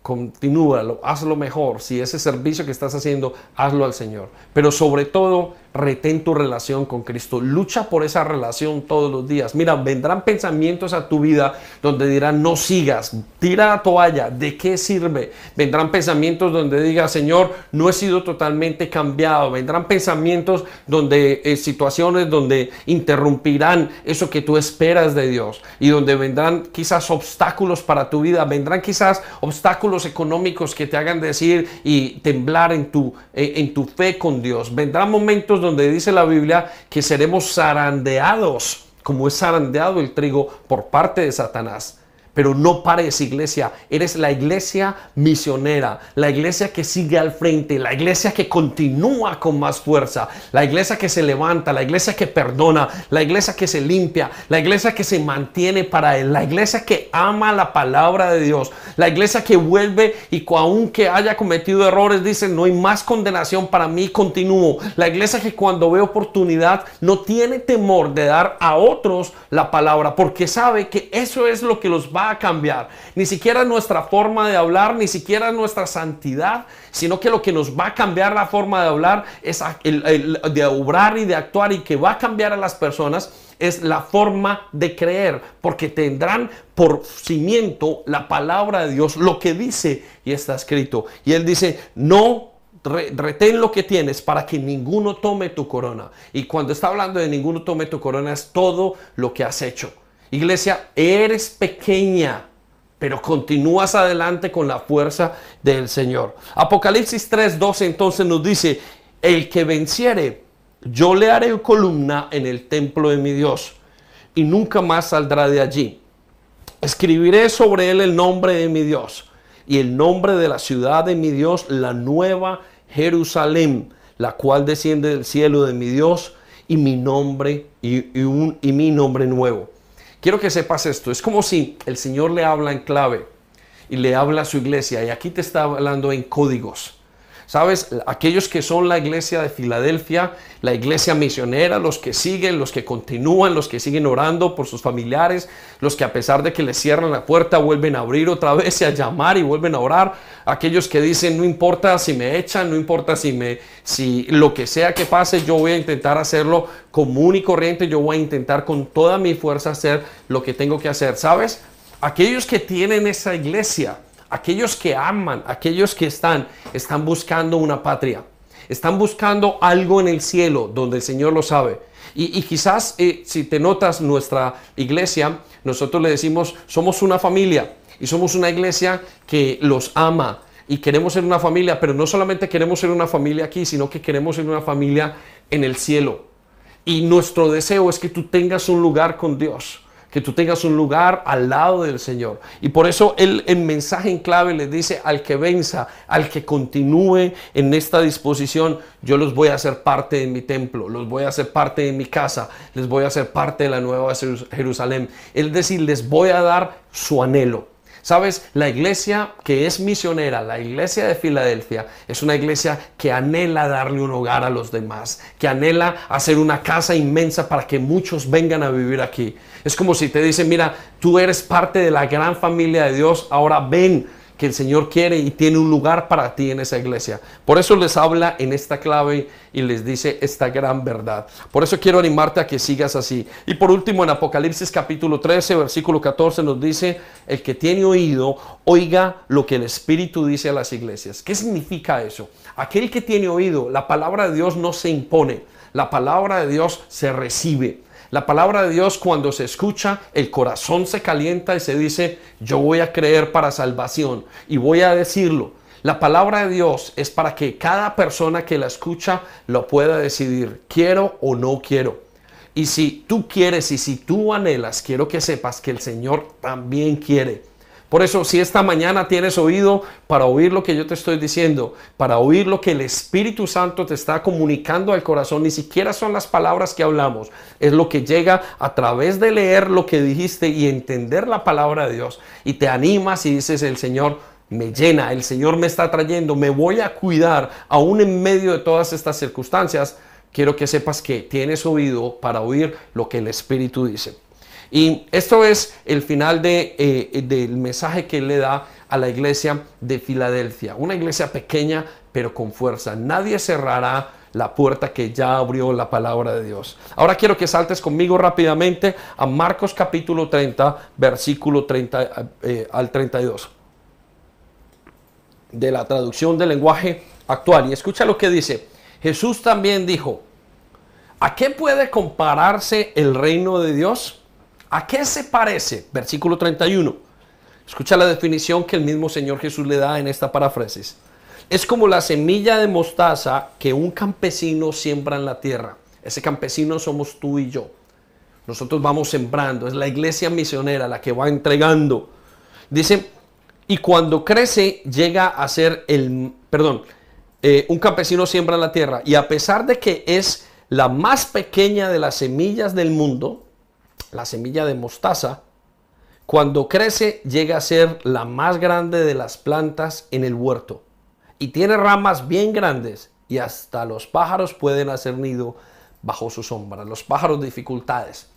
Continúalo, hazlo mejor. Si ese servicio que estás haciendo, hazlo al Señor. Pero sobre todo, retén tu relación con Cristo. Lucha por esa relación todos los días. Mira, vendrán pensamientos a tu vida donde dirán, no sigas, tira la toalla, ¿de qué sirve? Vendrán pensamientos donde diga, Señor, no he sido totalmente cambiado. Vendrán pensamientos donde, eh, situaciones donde interrumpirán eso que tú esperas de Dios y donde vendrán quizás obstáculos para tu vida. Vendrán quizás obstáculos económicos que te hagan decir y temblar en tu, eh, en tu fe con Dios. Vendrán momentos donde dice la Biblia que seremos zarandeados, como es zarandeado el trigo por parte de Satanás. Pero no pares, iglesia. Eres la iglesia misionera, la iglesia que sigue al frente, la iglesia que continúa con más fuerza, la iglesia que se levanta, la iglesia que perdona, la iglesia que se limpia, la iglesia que se mantiene para Él, la iglesia que ama la palabra de Dios, la iglesia que vuelve y aunque haya cometido errores, dice, no hay más condenación para mí, continúo. La iglesia que cuando ve oportunidad no tiene temor de dar a otros la palabra, porque sabe que eso es lo que los va a cambiar. Ni siquiera nuestra forma de hablar, ni siquiera nuestra santidad, sino que lo que nos va a cambiar la forma de hablar es de obrar y de actuar y que va a cambiar a las personas es la forma de creer, porque tendrán por cimiento la palabra de Dios, lo que dice y está escrito. Y él dice, no retén lo que tienes para que ninguno tome tu corona. Y cuando está hablando de ninguno tome tu corona es todo lo que has hecho. Iglesia, eres pequeña, pero continúas adelante con la fuerza del Señor. Apocalipsis 3:12 entonces nos dice, el que venciere, yo le haré columna en el templo de mi Dios y nunca más saldrá de allí. Escribiré sobre él el nombre de mi Dios y el nombre de la ciudad de mi Dios, la nueva Jerusalén, la cual desciende del cielo de mi Dios y mi nombre y, y mi nombre nuevo Quiero que sepas esto. Es como si el Señor le habla en clave y le habla a su iglesia y aquí te está hablando en códigos. Sabes, aquellos que son la iglesia de Filadelfia, la iglesia misionera, los que siguen, los que continúan, los que siguen orando por sus familiares, los que a pesar de que les cierran la puerta vuelven a abrir otra vez y a llamar y vuelven a orar, aquellos que dicen no importa si me echan, no importa si me si lo que sea que pase, yo voy a intentar hacerlo común y corriente, yo voy a intentar con toda mi fuerza hacer lo que tengo que hacer, ¿sabes? Aquellos que tienen esa iglesia, aquellos que aman, aquellos que están, están buscando una patria. Están buscando algo en el cielo donde el Señor lo sabe. Y, quizás eh, si te notas nuestra iglesia, nosotros le decimos, somos una familia y somos una iglesia que los ama y queremos ser una familia, pero no solamente queremos ser una familia aquí, sino que queremos ser una familia en el cielo. Y nuestro deseo es que tú tengas un lugar con Dios que tú tengas un lugar al lado del Señor. Y por eso el, el mensaje en clave le dice al que venza, al que continúe en esta disposición, yo los voy a hacer parte de mi templo, los voy a hacer parte de mi casa, les voy a hacer parte de la nueva Jerusalén. Es decir, les voy a dar su anhelo. Sabes, la iglesia que es misionera, la iglesia de Filadelfia, es una iglesia que anhela darle un hogar a los demás, que anhela hacer una casa inmensa para que muchos vengan a vivir aquí. Es como si te dicen, mira, tú eres parte de la gran familia de Dios, ahora ven que el Señor quiere y tiene un lugar para ti en esa iglesia. Por eso les habla en esta clave y les dice esta gran verdad. Por eso quiero animarte a que sigas así. Y por último, en Apocalipsis capítulo 13, versículo 14 nos dice, el que tiene oído, oiga lo que el Espíritu dice a las iglesias. ¿Qué significa eso? Aquel que tiene oído, la palabra de Dios no se impone, la palabra de Dios se recibe. La palabra de Dios cuando se escucha, el corazón se calienta y se dice, yo voy a creer para salvación y voy a decirlo. La palabra de Dios es para que cada persona que la escucha lo pueda decidir, quiero o no quiero. Y si tú quieres y si tú anhelas, quiero que sepas que el Señor también quiere. Por eso, si esta mañana tienes oído para oír lo que yo te estoy diciendo, para oír lo que el Espíritu Santo te está comunicando al corazón, ni siquiera son las palabras que hablamos, es lo que llega a través de leer lo que dijiste y entender la palabra de Dios. Y te animas y dices, el Señor me llena, el Señor me está trayendo, me voy a cuidar, aún en medio de todas estas circunstancias. Quiero que sepas que tienes oído para oír lo que el Espíritu dice. Y esto es el final eh, del mensaje que él le da a la iglesia de Filadelfia. Una iglesia pequeña pero con fuerza. Nadie cerrará la puerta que ya abrió la palabra de Dios. Ahora quiero que saltes conmigo rápidamente a Marcos capítulo 30, versículo 30 eh, al 32. De la traducción del lenguaje actual. Y escucha lo que dice. Jesús también dijo, ¿a qué puede compararse el reino de Dios? ¿A qué se parece? Versículo 31. Escucha la definición que el mismo Señor Jesús le da en esta paráfrasis. Es como la semilla de mostaza que un campesino siembra en la tierra. Ese campesino somos tú y yo. Nosotros vamos sembrando. Es la iglesia misionera la que va entregando. Dice, y cuando crece llega a ser el, perdón, eh, un campesino siembra en la tierra. Y a pesar de que es la más pequeña de las semillas del mundo, la semilla de mostaza, cuando crece llega a ser la más grande de las plantas en el huerto y tiene ramas bien grandes y hasta los pájaros pueden hacer nido bajo su sombra. Los pájaros dificultades.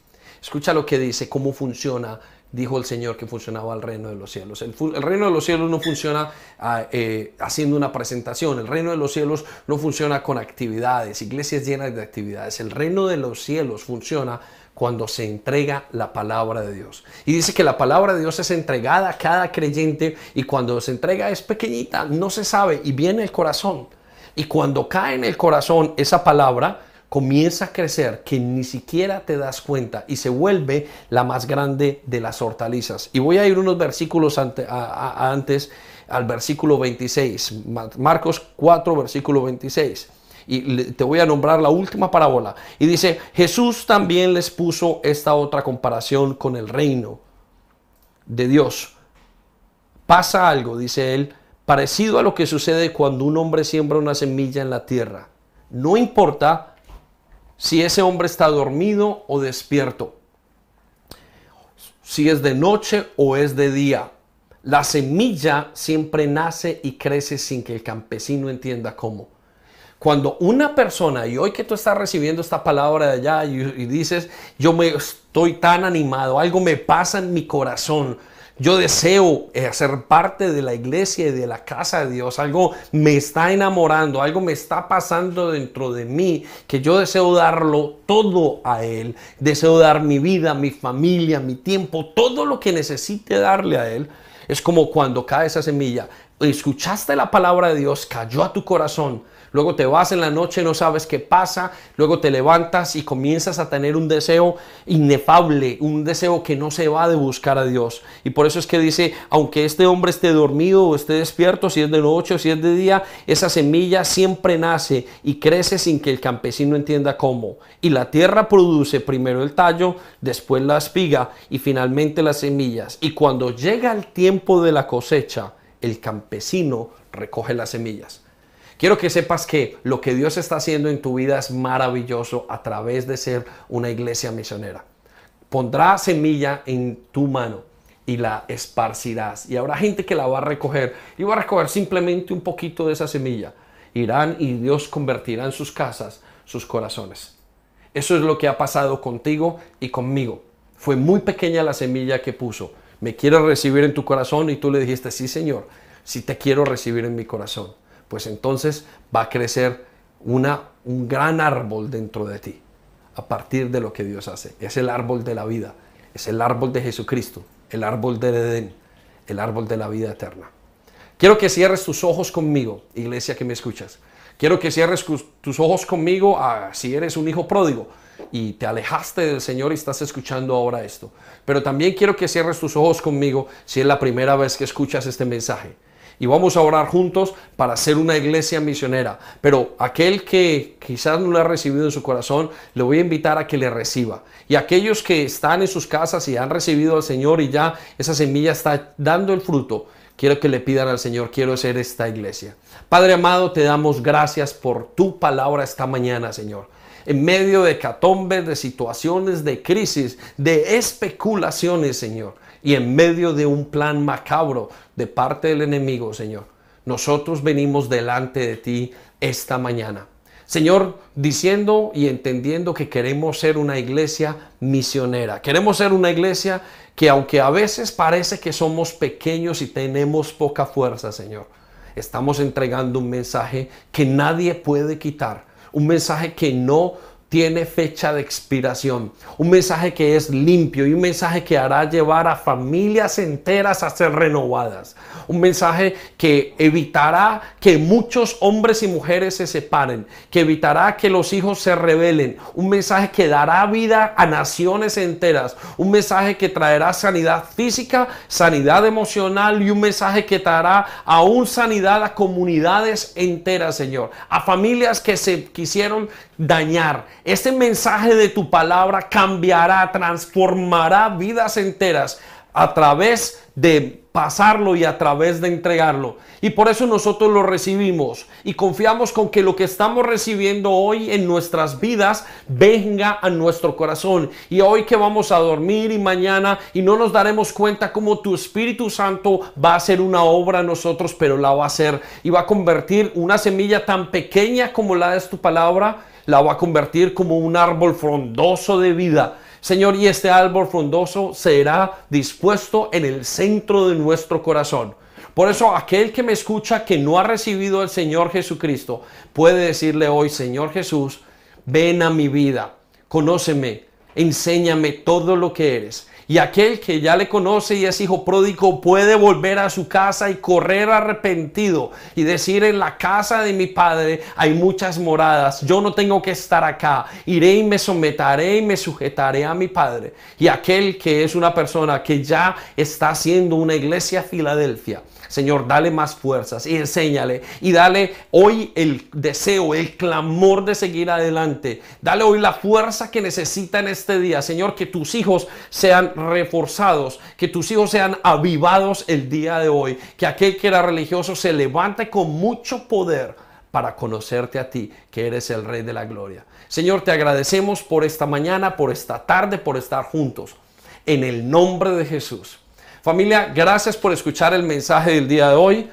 Escucha lo que dice, cómo funciona, dijo el Señor que funcionaba el reino de los cielos. El, reino de los cielos no funciona ah, eh, haciendo una presentación, el reino de los cielos no funciona con actividades, iglesias llenas de actividades. El reino de los cielos funciona cuando se entrega la palabra de Dios. Y dice que la palabra de Dios es entregada a cada creyente y cuando se entrega es pequeñita, no se sabe y viene el corazón. Y cuando cae en el corazón esa palabra, comienza a crecer que ni siquiera te das cuenta y se vuelve la más grande de las hortalizas. Y voy a ir unos versículos antes al versículo 26, Marcos 4, versículo 26 y te voy a nombrar la última parábola. Y dice, Jesús también les puso esta otra comparación con el reino de Dios. Pasa algo, dice él, parecido a lo que sucede cuando un hombre siembra una semilla en la tierra. No importa si ese hombre está dormido o despierto, si es de noche o es de día. La semilla siempre nace y crece sin que el campesino entienda cómo. Cuando una persona, y hoy que tú estás recibiendo esta palabra de allá y, dices, yo me estoy tan animado, algo me pasa en mi corazón, yo deseo eh, ser parte de la iglesia y de la casa de Dios. Algo me está enamorando, algo me está pasando dentro de mí, que yo deseo darlo todo a Él. Deseo dar mi vida, mi familia, mi tiempo, todo lo que necesite darle a Él. Es como cuando cae esa semilla. Escuchaste la palabra de Dios, cayó a tu corazón luego te vas en la noche, no sabes qué pasa, luego te levantas y comienzas a tener un deseo inefable, un deseo que no se va de buscar a Dios. Y por eso es que dice, aunque este hombre esté dormido o esté despierto, si es de noche o si es de día, esa semilla siempre nace y crece sin que el campesino entienda cómo. Y la tierra produce primero el tallo, después la espiga y finalmente las semillas. Y cuando llega el tiempo de la cosecha, el campesino recoge las semillas. Quiero que sepas que lo que Dios está haciendo en tu vida es maravilloso a través de ser una iglesia misionera. Pondrá semilla en tu mano y la esparcirás. Y habrá gente que la va a recoger y va a recoger simplemente un poquito de esa semilla. Irán y Dios convertirá en sus casas sus corazones. Eso es lo que ha pasado contigo y conmigo. Fue muy pequeña la semilla que puso. Me quiero recibir en tu corazón y tú le dijiste, sí Señor, sí te quiero recibir en mi corazón pues entonces va a crecer una, un gran árbol dentro de ti a partir de lo que Dios hace. Es el árbol de la vida, es el árbol de Jesucristo, el árbol del Edén, el árbol de la vida eterna. Quiero que cierres tus ojos conmigo, iglesia que me escuchas. Quiero que cierres tus ojos conmigo si eres un hijo pródigo y te alejaste del Señor y estás escuchando ahora esto. Pero también quiero que cierres tus ojos conmigo si es la primera vez que escuchas este mensaje y vamos a orar juntos para ser una iglesia misionera. Pero aquel que quizás no lo ha recibido en su corazón, le voy a invitar a que le reciba. Y aquellos que están en sus casas y han recibido al Señor y ya esa semilla está dando el fruto, quiero que le pidan al Señor, quiero ser esta iglesia. Padre amado, te damos gracias por tu palabra esta mañana, Señor en medio de catombes, de situaciones, de crisis, de especulaciones, Señor y en medio de un plan macabro de parte del enemigo, Señor, nosotros venimos delante de ti esta mañana. Señor, diciendo y entendiendo que queremos ser una iglesia misionera. Queremos ser una iglesia que aunque a veces parece que somos pequeños y tenemos poca fuerza, Señor, estamos entregando un mensaje que nadie puede quitar. Un mensaje que no tiene fecha de expiración. Un mensaje que es limpio y un mensaje que hará llevar a familias enteras a ser renovadas. Un mensaje que evitará que muchos hombres y mujeres se separen, que evitará que los hijos se rebelen. Un mensaje que dará vida a naciones enteras. Un mensaje que traerá sanidad física, sanidad emocional y un mensaje que traerá aún sanidad a comunidades enteras, Señor. A familias que se quisieron dañar. Este mensaje de tu palabra cambiará, transformará vidas enteras a través de pasarlo y a través de entregarlo. Y por eso nosotros lo recibimos y confiamos con que lo que estamos recibiendo hoy en nuestras vidas venga a nuestro corazón. Y hoy que vamos a dormir y mañana y no nos daremos cuenta cómo tu Espíritu Santo va a hacer una obra en nosotros, pero la va a hacer y va a convertir una semilla tan pequeña como la de tu palabra la va a convertir como un árbol frondoso de vida. Señor, y este árbol frondoso será dispuesto en el centro de nuestro corazón. Por eso aquel que me escucha que no ha recibido al Señor Jesucristo puede decirle hoy, Señor Jesús, ven a mi vida, conóceme, enséñame todo lo que eres. Y aquel que ya le conoce y es hijo pródigo puede volver a su casa y correr arrepentido y decir en la casa de mi padre hay muchas moradas, yo no tengo que estar acá, iré y me someteré y me sujetaré a mi padre. Y aquel que es una persona que ya está haciendo una iglesia Filadelfia Señor, dale más fuerzas y enséñale y dale hoy el deseo, el clamor de seguir adelante. Dale hoy la fuerza que necesita en este día. Señor, que tus hijos sean reforzados, que tus hijos sean avivados el día de hoy. Que aquel que era religioso se levante con mucho poder para conocerte a ti, que eres el Rey de la Gloria. Señor, te agradecemos por esta mañana, por esta tarde, por estar juntos. En el nombre de Jesús. Familia, gracias por escuchar el mensaje del día de hoy.